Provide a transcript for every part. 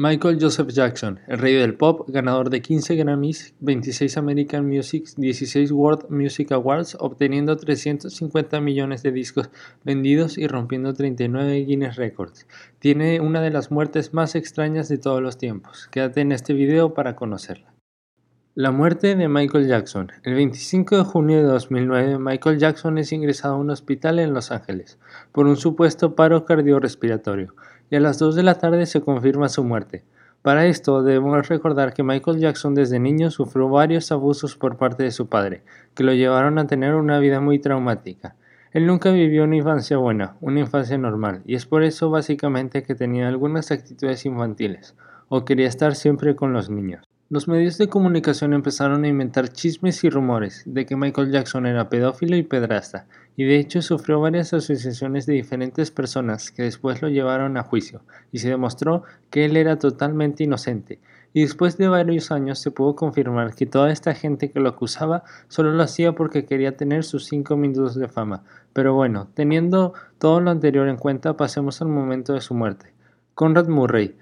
Michael Joseph Jackson, el rey del pop, ganador de 15 Grammys, 26 American Music, 16 World Music Awards, obteniendo 350 millones de discos vendidos y rompiendo 39 Guinness Records. Tiene una de las muertes más extrañas de todos los tiempos. Quédate en este video para conocerla. La muerte de Michael Jackson. El 25 de junio de 2009, Michael Jackson es ingresado a un hospital en Los Ángeles por un supuesto paro cardiorrespiratorio y a las 2 de la tarde se confirma su muerte. Para esto debemos recordar que Michael Jackson desde niño sufrió varios abusos por parte de su padre, que lo llevaron a tener una vida muy traumática. Él nunca vivió una infancia buena, una infancia normal, y es por eso básicamente que tenía algunas actitudes infantiles, o quería estar siempre con los niños. Los medios de comunicación empezaron a inventar chismes y rumores de que Michael Jackson era pedófilo y pedrasta, y de hecho sufrió varias asociaciones de diferentes personas que después lo llevaron a juicio, y se demostró que él era totalmente inocente, y después de varios años se pudo confirmar que toda esta gente que lo acusaba solo lo hacía porque quería tener sus cinco minutos de fama. Pero bueno, teniendo todo lo anterior en cuenta, pasemos al momento de su muerte. Conrad Murray,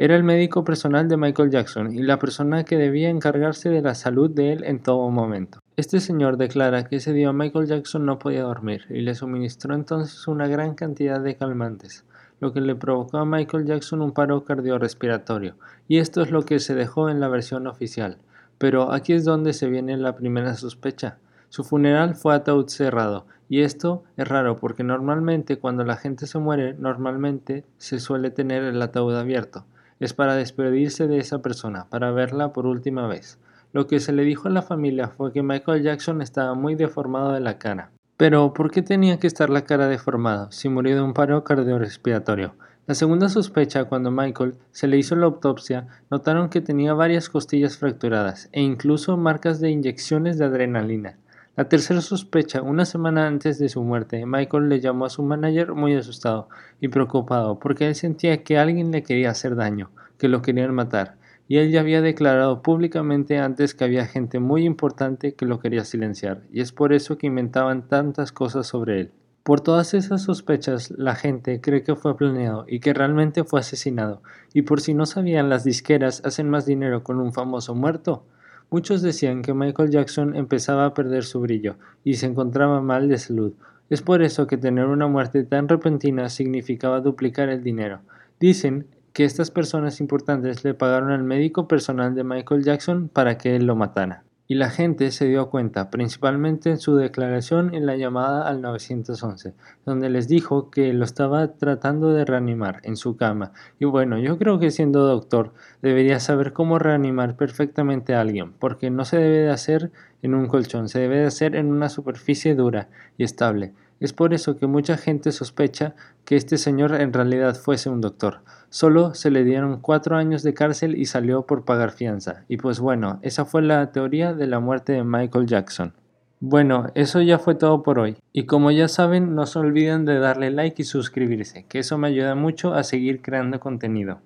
era el médico personal de Michael Jackson y la persona que debía encargarse de la salud de él en todo momento. Este señor declara que ese día Michael Jackson no podía dormir y le suministró entonces una gran cantidad de calmantes, lo que le provocó a Michael Jackson un paro cardiorrespiratorio, y esto es lo que se dejó en la versión oficial. Pero aquí es donde se viene la primera sospecha. Su funeral fue ataúd cerrado, y esto es raro porque normalmente cuando la gente se muere, normalmente se suele tener el ataúd abierto es para despedirse de esa persona, para verla por última vez. Lo que se le dijo a la familia fue que Michael Jackson estaba muy deformado de la cara. Pero, ¿por qué tenía que estar la cara deformada si murió de un paro cardiorrespiratorio? La segunda sospecha, cuando Michael se le hizo la autopsia, notaron que tenía varias costillas fracturadas e incluso marcas de inyecciones de adrenalina. La tercera sospecha, una semana antes de su muerte, Michael le llamó a su manager muy asustado y preocupado porque él sentía que alguien le quería hacer daño, que lo querían matar, y él ya había declarado públicamente antes que había gente muy importante que lo quería silenciar, y es por eso que inventaban tantas cosas sobre él. Por todas esas sospechas, la gente cree que fue planeado y que realmente fue asesinado, y por si no sabían, las disqueras hacen más dinero con un famoso muerto Muchos decían que Michael Jackson empezaba a perder su brillo y se encontraba mal de salud. Es por eso que tener una muerte tan repentina significaba duplicar el dinero. Dicen que estas personas importantes le pagaron al médico personal de Michael Jackson para que él lo matara y la gente se dio cuenta, principalmente en su declaración en la llamada al 911, donde les dijo que lo estaba tratando de reanimar en su cama. Y bueno, yo creo que siendo doctor debería saber cómo reanimar perfectamente a alguien, porque no se debe de hacer en un colchón, se debe de hacer en una superficie dura y estable. Es por eso que mucha gente sospecha que este señor en realidad fuese un doctor. Solo se le dieron cuatro años de cárcel y salió por pagar fianza. Y pues bueno, esa fue la teoría de la muerte de Michael Jackson. Bueno, eso ya fue todo por hoy. Y como ya saben, no se olviden de darle like y suscribirse, que eso me ayuda mucho a seguir creando contenido.